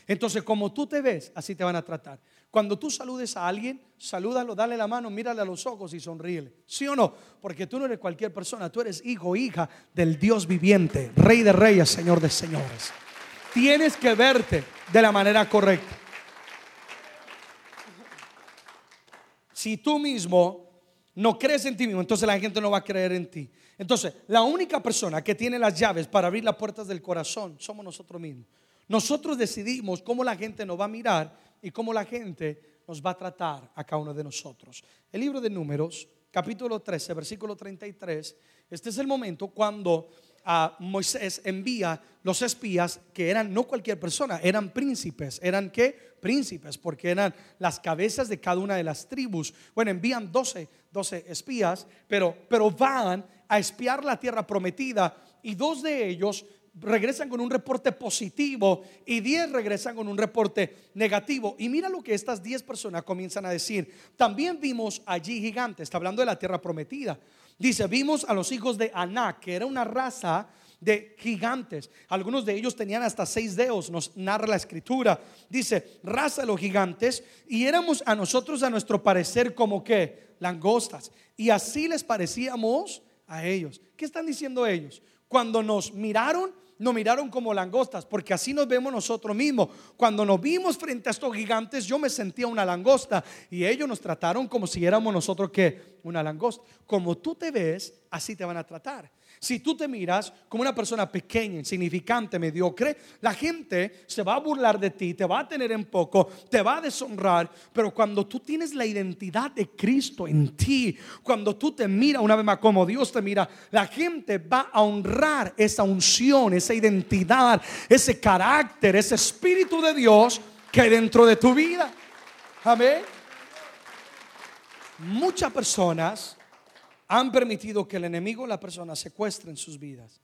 Entonces, como tú te ves, así te van a tratar. Cuando tú saludes a alguien, salúdalo, dale la mano, mírale a los ojos y sonríele. ¿Sí o no? Porque tú no eres cualquier persona, tú eres hijo hija del Dios viviente, Rey de reyes, Señor de señores. Tienes que verte de la manera correcta. Si tú mismo no crees en ti mismo, entonces la gente no va a creer en ti. Entonces, la única persona que tiene las llaves para abrir las puertas del corazón somos nosotros mismos. Nosotros decidimos cómo la gente nos va a mirar y cómo la gente nos va a tratar a cada uno de nosotros. El libro de Números, capítulo 13, versículo 33, este es el momento cuando a Moisés envía los espías que eran no cualquier persona, eran príncipes. ¿Eran qué? Príncipes, porque eran las cabezas de cada una de las tribus. Bueno, envían 12, 12 espías, pero, pero van a espiar la tierra prometida y dos de ellos regresan con un reporte positivo y 10 regresan con un reporte negativo. Y mira lo que estas 10 personas comienzan a decir. También vimos allí gigantes, está hablando de la tierra prometida. Dice, vimos a los hijos de Anak, que era una raza de gigantes. Algunos de ellos tenían hasta seis dedos, nos narra la escritura. Dice, raza de los gigantes, y éramos a nosotros, a nuestro parecer, como que langostas. Y así les parecíamos a ellos. ¿Qué están diciendo ellos? Cuando nos miraron, nos miraron como langostas, porque así nos vemos nosotros mismos. Cuando nos vimos frente a estos gigantes, yo me sentía una langosta y ellos nos trataron como si éramos nosotros que una langosta. Como tú te ves, así te van a tratar. Si tú te miras como una persona pequeña, insignificante, mediocre, la gente se va a burlar de ti, te va a tener en poco, te va a deshonrar. Pero cuando tú tienes la identidad de Cristo en ti, cuando tú te miras una vez más como Dios te mira, la gente va a honrar esa unción, esa identidad, ese carácter, ese espíritu de Dios que hay dentro de tu vida. Amén. Muchas personas han permitido que el enemigo la persona secuestre en sus vidas,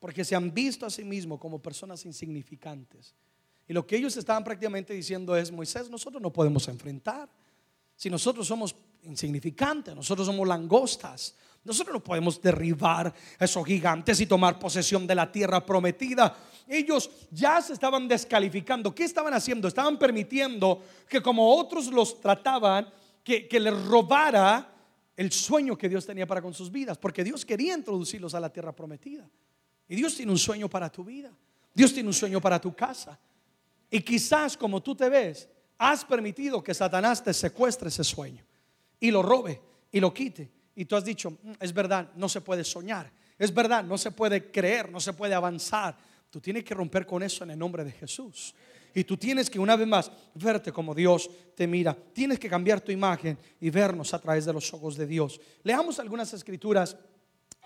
porque se han visto a sí mismos como personas insignificantes. Y lo que ellos estaban prácticamente diciendo es, Moisés, nosotros no podemos enfrentar. Si nosotros somos insignificantes, nosotros somos langostas, nosotros no podemos derribar a esos gigantes y tomar posesión de la tierra prometida. Ellos ya se estaban descalificando. ¿Qué estaban haciendo? Estaban permitiendo que como otros los trataban, que, que les robara el sueño que Dios tenía para con sus vidas, porque Dios quería introducirlos a la tierra prometida. Y Dios tiene un sueño para tu vida. Dios tiene un sueño para tu casa. Y quizás como tú te ves, has permitido que Satanás te secuestre ese sueño y lo robe y lo quite. Y tú has dicho, mm, es verdad, no se puede soñar. Es verdad, no se puede creer, no se puede avanzar. Tú tienes que romper con eso en el nombre de Jesús. Y tú tienes que una vez más verte como Dios te mira. Tienes que cambiar tu imagen y vernos a través de los ojos de Dios. Leamos algunas escrituras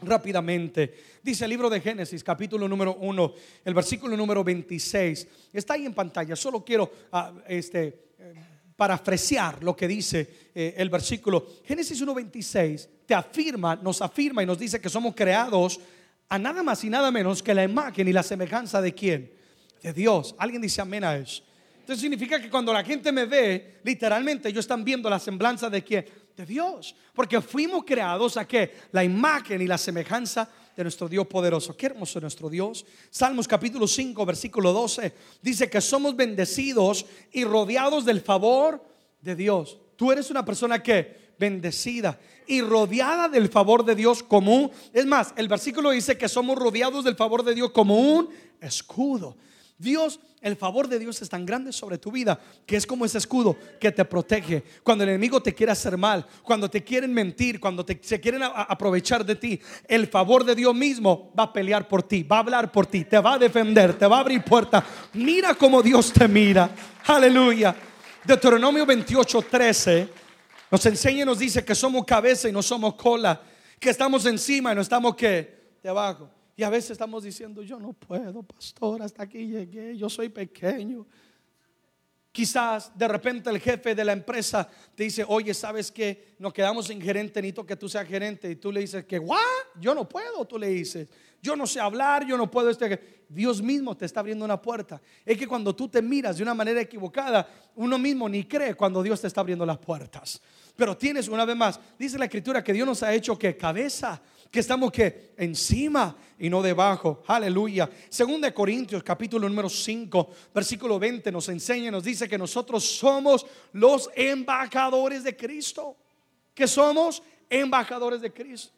rápidamente. Dice el libro de Génesis, capítulo número 1, el versículo número 26. Está ahí en pantalla. Solo quiero uh, este, eh, parafrasear lo que dice eh, el versículo. Génesis 1.26 te afirma, nos afirma y nos dice que somos creados a nada más y nada menos que la imagen y la semejanza de quién? De Dios. Alguien dice amén a eso. Entonces significa que cuando la gente me ve, literalmente ellos están viendo la semblanza de quién? De Dios. Porque fuimos creados a qué? La imagen y la semejanza de nuestro Dios poderoso. Qué hermoso es nuestro Dios. Salmos capítulo 5, versículo 12. Dice que somos bendecidos y rodeados del favor de Dios. Tú eres una persona que bendecida y rodeada del favor de Dios común. Es más, el versículo dice que somos rodeados del favor de Dios como un escudo. Dios, el favor de Dios es tan grande sobre tu vida que es como ese escudo que te protege. Cuando el enemigo te quiere hacer mal, cuando te quieren mentir, cuando se quieren aprovechar de ti, el favor de Dios mismo va a pelear por ti, va a hablar por ti, te va a defender, te va a abrir puerta. Mira cómo Dios te mira. Aleluya. Deuteronomio 28, 13 nos enseña y nos dice que somos cabeza y no somos cola, que estamos encima y no estamos que debajo. Y a veces estamos diciendo, yo no puedo, pastor, hasta aquí llegué, yo soy pequeño. Quizás de repente el jefe de la empresa te dice, oye, ¿sabes que Nos quedamos sin gerente, necesito que tú seas gerente. Y tú le dices que, ¿what? Yo no puedo, tú le dices. Yo no sé hablar, yo no puedo. Este... Dios mismo te está abriendo una puerta. Es que cuando tú te miras de una manera equivocada, uno mismo ni cree cuando Dios te está abriendo las puertas. Pero tienes una vez más, dice la escritura que Dios nos ha hecho que cabeza que estamos que encima y no debajo. Aleluya. Según de Corintios capítulo número 5, versículo 20 nos enseña, nos dice que nosotros somos los embajadores de Cristo. Que somos embajadores de Cristo.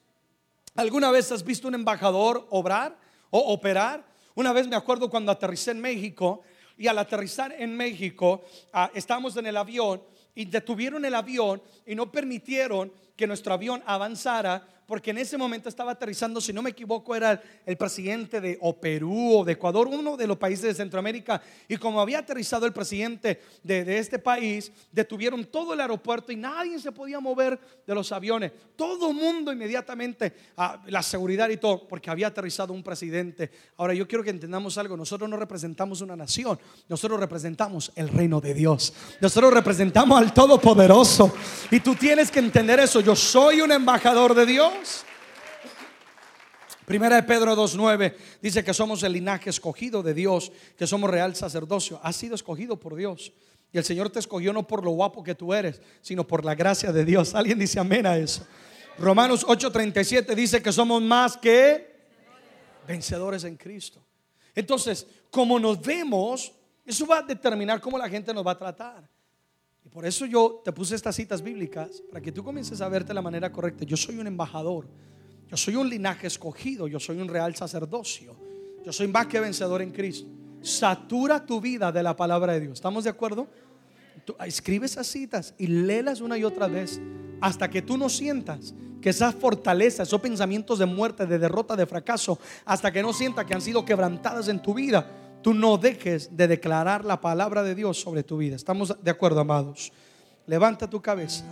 ¿Alguna vez has visto un embajador obrar o operar? Una vez me acuerdo cuando aterricé en México y al aterrizar en México ah, estábamos en el avión y detuvieron el avión y no permitieron que nuestro avión avanzara porque en ese momento estaba aterrizando, si no me equivoco, era el presidente de o Perú o de Ecuador, uno de los países de Centroamérica. Y como había aterrizado el presidente de, este país, detuvieron todo el aeropuerto y nadie se podía mover de los aviones. Todo el mundo inmediatamente, ah, la seguridad y todo, porque había aterrizado un presidente. Ahora yo quiero que entendamos algo, nosotros no representamos una nación, nosotros representamos el reino de Dios. Nosotros representamos al Todopoderoso. Y tú tienes que entender eso, yo soy un embajador de Dios. Primera de Pedro 2.9 dice que somos el linaje escogido de Dios, que somos real sacerdocio. Has sido escogido por Dios. Y el Señor te escogió no por lo guapo que tú eres, sino por la gracia de Dios. Alguien dice amén a eso. Romanos 8:37 dice que somos más que vencedores en Cristo. Entonces, como nos vemos, eso va a determinar cómo la gente nos va a tratar. Por eso yo te puse estas citas bíblicas, para que tú comiences a verte de la manera correcta. Yo soy un embajador yo soy un linaje escogido, yo soy un real sacerdocio. Yo soy más que vencedor en Cristo. Satura tu vida de la palabra de Dios. ¿Estamos de acuerdo? Tú, escribe esas citas y léelas una y otra vez hasta que tú no sientas que esas fortalezas, esos pensamientos de muerte, de derrota, de fracaso, hasta que no sientas que han sido quebrantadas en tu vida, tú no dejes de declarar la palabra de Dios sobre tu vida. ¿Estamos de acuerdo, amados? Levanta tu cabeza,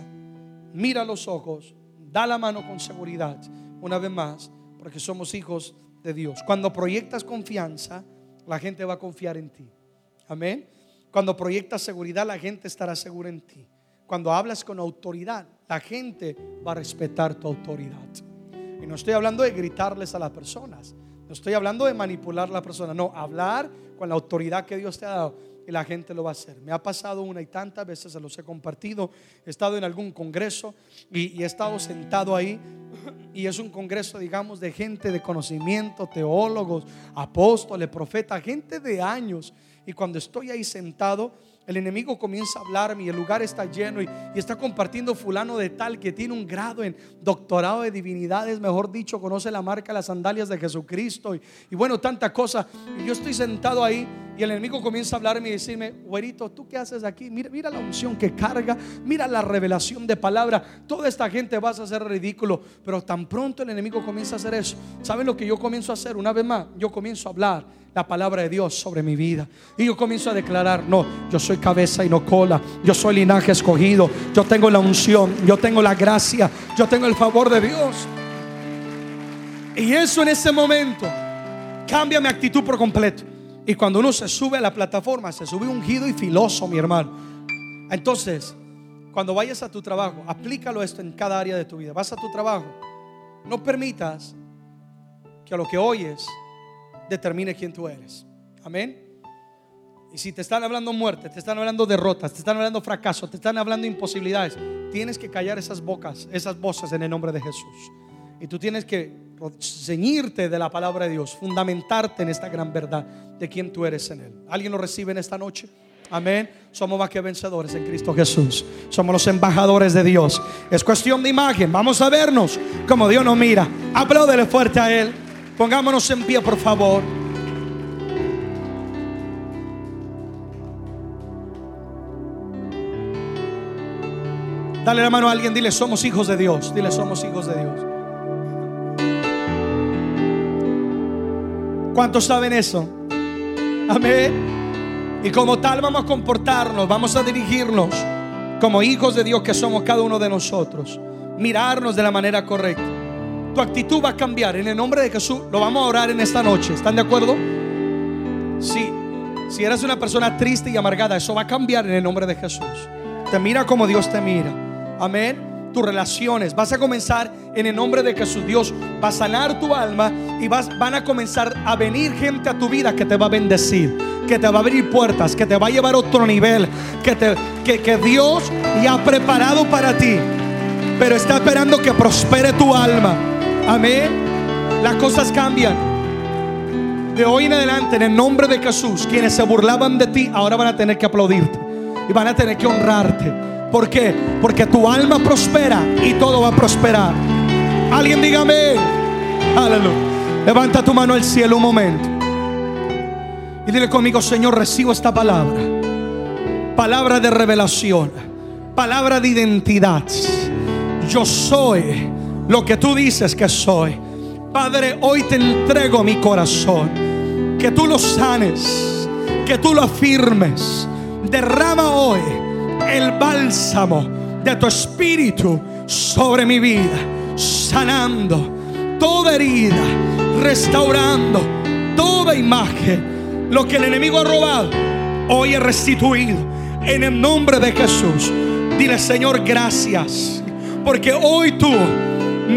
mira los ojos, da la mano con seguridad una vez más, porque somos hijos de Dios. Cuando proyectas confianza, la gente va a confiar en ti. Amén. Cuando proyectas seguridad, la gente estará segura en ti. Cuando hablas con autoridad, la gente va a respetar tu autoridad. Y no estoy hablando de gritarles a las personas. No estoy hablando de manipular a la persona. No, hablar con la autoridad que Dios te ha dado y la gente lo va a hacer. Me ha pasado una y tantas veces, se los he compartido. He estado en algún congreso y, he estado sentado ahí y es un congreso, digamos, de gente de conocimiento, teólogos, apóstoles, profetas, gente de años. Y cuando estoy ahí sentado, el enemigo comienza a hablarme y el lugar está lleno y, está compartiendo fulano de tal que tiene un grado en doctorado de divinidades, mejor dicho, conoce la marca las sandalias de Jesucristo y, y bueno, tanta cosa. Y yo estoy sentado ahí y el enemigo comienza a hablarme y decirme, güerito, ¿tú qué haces aquí? Mira, mira la unción que carga, mira la revelación de palabra. Toda esta gente vas a hacer ridículo, pero tan pronto el enemigo comienza a hacer eso. ¿Saben lo que yo comienzo a hacer? Una vez más, yo comienzo a hablar la palabra de Dios sobre mi vida. Y yo comienzo a declarar, no, yo soy cabeza y no cola, yo soy linaje escogido, yo tengo la unción, yo tengo la gracia, yo tengo el favor de Dios. Y eso en ese momento cambia mi actitud por completo. Y cuando uno se sube a la plataforma, se sube ungido y filoso, mi hermano. Entonces, cuando vayas a tu trabajo, aplícalo esto en cada área de tu vida. Vas a tu trabajo, no permitas que a lo que oyes determine quién tú eres. Amén. Y si te están hablando muerte, te están hablando derrotas, te están hablando fracaso, te están hablando imposibilidades, tienes que callar esas bocas, esas voces en el nombre de Jesús. Y tú tienes que ceñirte de la palabra de Dios, fundamentarte en esta gran verdad de quién tú eres en Él. ¿Alguien lo recibe en esta noche? Amén. Somos más que vencedores en Cristo Jesús. Somos los embajadores de Dios. Es cuestión de imagen. Vamos a vernos como Dios nos mira. Apláudele fuerte a Él. Pongámonos en pie, por favor. Dale la mano a alguien, dile, somos hijos de Dios. Dile, somos hijos de Dios. ¿Cuántos saben eso? Amén. Y como tal vamos a comportarnos, vamos a dirigirnos como hijos de Dios que somos cada uno de nosotros. Mirarnos de la manera correcta. Tu actitud va a cambiar en el nombre de Jesús. Lo vamos a orar en esta noche. ¿Están de acuerdo? Sí. Si eres una persona triste y amargada, eso va a cambiar en el nombre de Jesús. Te mira como Dios te mira. Amén tus relaciones. Vas a comenzar en el nombre de Jesús. Dios va a sanar tu alma y vas, van a comenzar a venir gente a tu vida que te va a bendecir, que te va a abrir puertas, que te va a llevar a otro nivel, que, te, que, que Dios ya ha preparado para ti. Pero está esperando que prospere tu alma. Amén. Las cosas cambian. De hoy en adelante, en el nombre de Jesús, quienes se burlaban de ti, ahora van a tener que aplaudirte y van a tener que honrarte ¿Por qué? Porque tu alma prospera y todo va a prosperar. Alguien dígame. Aleluya. Levanta tu mano al cielo un momento. Y dile conmigo, Señor, recibo esta palabra. Palabra de revelación. Palabra de identidad. Yo soy lo que tú dices que soy. Padre, hoy te entrego mi corazón. Que tú lo sanes. Que tú lo afirmes. Derrama hoy el bálsamo de tu espíritu sobre mi vida, sanando toda herida, restaurando toda imagen. Lo que el enemigo ha robado, hoy he restituido en el nombre de Jesús. Dile, Señor, gracias, porque hoy tú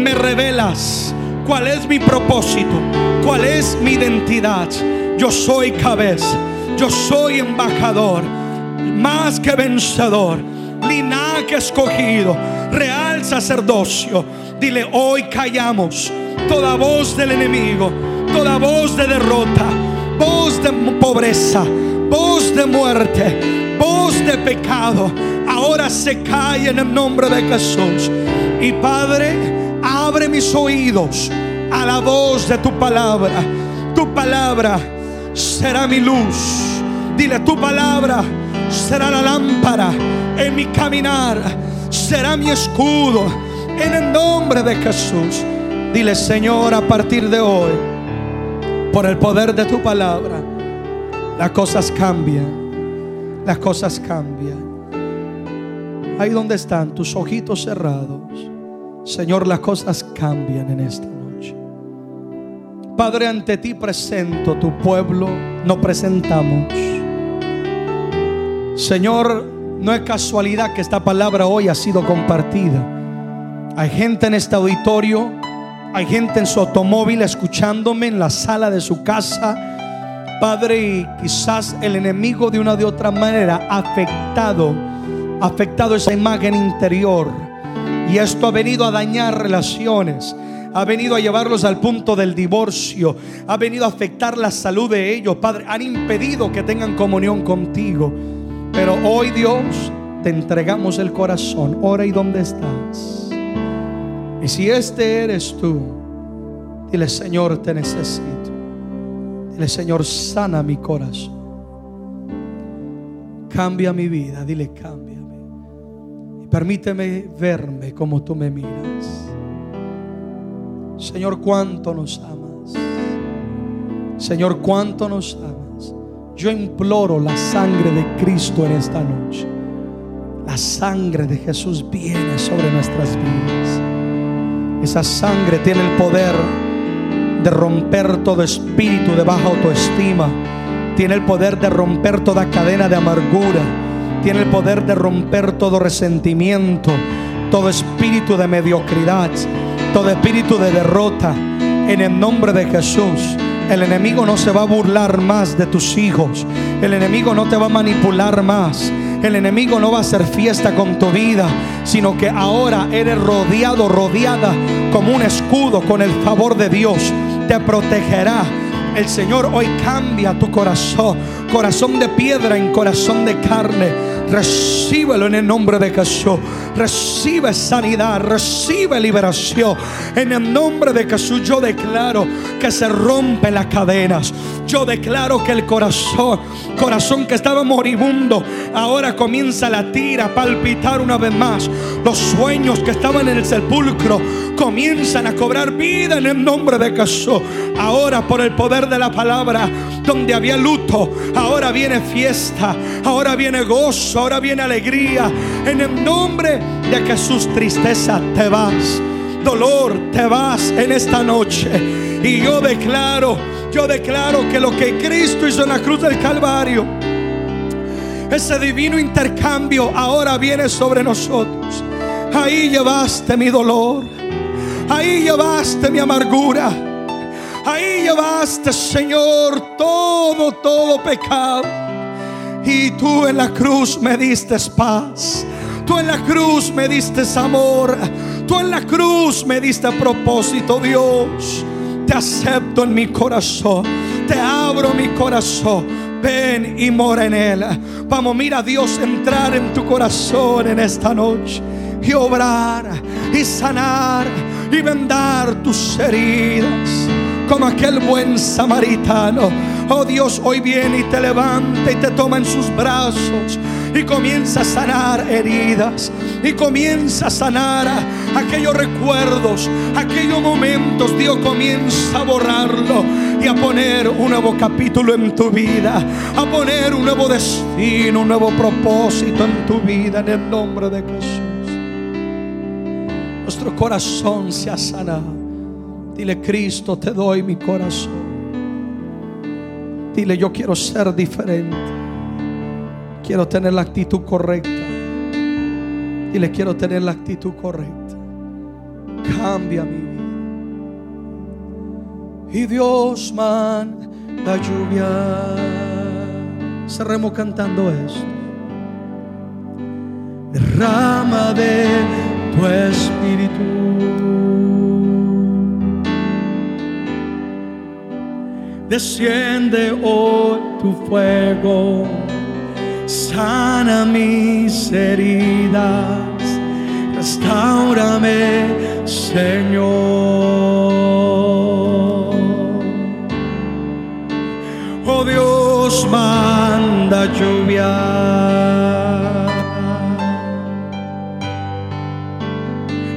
me revelas cuál es mi propósito, cuál es mi identidad. Yo soy cabeza, yo soy embajador más que vencedor, linaje escogido, real sacerdocio. Dile, hoy callamos toda voz del enemigo, toda voz de derrota, voz de pobreza, voz de muerte, voz de pecado. Ahora se cae en el nombre de Jesús. Y Padre, abre mis oídos a la voz de tu palabra. Tu palabra será mi luz. Dile, tu palabra será la lámpara en mi caminar, será mi escudo en el nombre de Jesús. Dile, Señor, a partir de hoy, por el poder de tu palabra, las cosas cambian, las cosas cambian. Ahí donde están tus ojitos cerrados, Señor, las cosas cambian en esta noche. Padre, ante ti presento tu pueblo, nos presentamos. Señor, no es casualidad que esta palabra hoy ha sido compartida. Hay gente en este auditorio, hay gente en su automóvil escuchándome en la sala de su casa. Padre, y quizás el enemigo de una de otra manera ha afectado, afectado esa imagen interior. Y esto ha venido a dañar relaciones ha venido a llevarlos al punto del divorcio, ha venido a afectar la salud de ellos, Padre, han impedido que tengan comunión contigo. Pero hoy Dios te entregamos el corazón. Ora y dónde estás. Y si este eres tú, dile Señor, te necesito. Dile Señor, sana mi corazón. Cambia mi vida. Dile, cámbiame. Permíteme verme como tú me miras. Señor, cuánto nos amas. Señor, cuánto nos amas. Yo imploro la sangre de Cristo en esta noche. La sangre de Jesús viene sobre nuestras vidas. Esa sangre tiene el poder de romper todo espíritu de baja autoestima. Tiene el poder de romper toda cadena de amargura. Tiene el poder de romper todo resentimiento, todo espíritu de mediocridad, todo espíritu de derrota. En el nombre de Jesús. El enemigo no se va a burlar más de tus hijos. El enemigo no te va a manipular más. El enemigo no va a hacer fiesta con tu vida, sino que ahora eres rodeado, rodeada como un escudo con el favor de Dios. Te protegerá. El Señor hoy cambia tu corazón, corazón de piedra en corazón de carne Recíbelo en el nombre de Jesús. Recibe sanidad, recibe liberación. En el nombre de Jesús yo declaro que se rompen las cadenas. Yo declaro que el corazón, corazón que estaba moribundo, ahora comienza a latir, a palpitar una vez más. Los sueños que estaban en el sepulcro comienzan a cobrar vida en el nombre de Jesús. Ahora por el poder de la palabra, donde había luto, ahora viene fiesta, ahora viene gozo, ahora viene alegría. En el nombre de Jesús, tristeza, te vas. Dolor, te vas en esta noche. Y yo declaro, yo declaro que lo que Cristo hizo en la cruz del Calvario, ese divino intercambio ahora viene sobre nosotros. Ahí llevaste mi dolor. Ahí llevaste mi amargura. Ahí llevaste, Señor, todo, todo pecado. Y tú en la cruz me diste paz. Tú en la cruz me diste amor. Tú en la cruz me diste propósito, Dios. Te acepto en mi corazón. Te abro mi corazón. Ven y mora en él. Vamos, mira a Dios entrar en tu corazón en esta noche. Y obrar y sanar y vendar tus heridas. Como aquel buen samaritano. Oh Dios, hoy viene y te levanta y te toma en sus brazos y comienza a sanar heridas y comienza a sanar aquellos recuerdos, aquellos momentos. Dios comienza a borrarlo y a poner un nuevo capítulo en tu vida, a poner un nuevo destino, un nuevo propósito en tu vida en el nombre de Jesús. Nuestro corazón se ha sanado. Dile, Cristo, te doy mi corazón. Dile, yo quiero ser diferente. Quiero tener la actitud correcta. Dile, quiero tener la actitud correcta. Cambia mi vida. Y Dios manda lluvia. Cerremos cantando esto. Derrama de tu espíritu. Desciende hoy tu fuego, sana mis heridas, restaurame, Señor. Oh Dios, manda lluvia.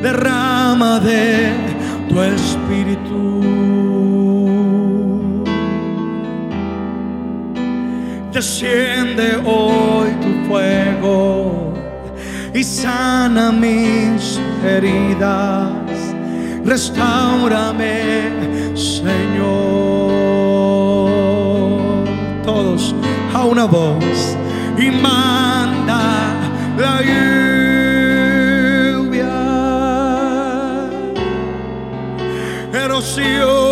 Derrama de tu espíritu. Desciende hoy tu fuego y sana mis heridas. Restaurame, Señor. Todos a una voz y manda la lluvia. Erosión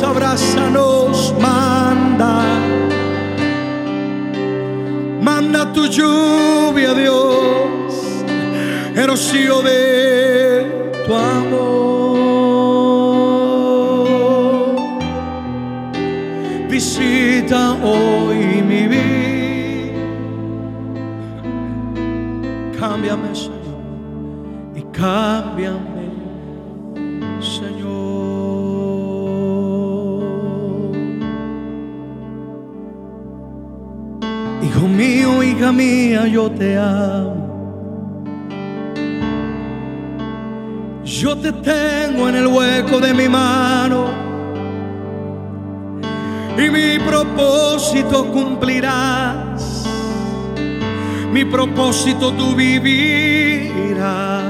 de Dios, yo te amo. Yo te tengo en el hueco de mi mano y mi propósito cumplirás. Mi propósito tú vivirás.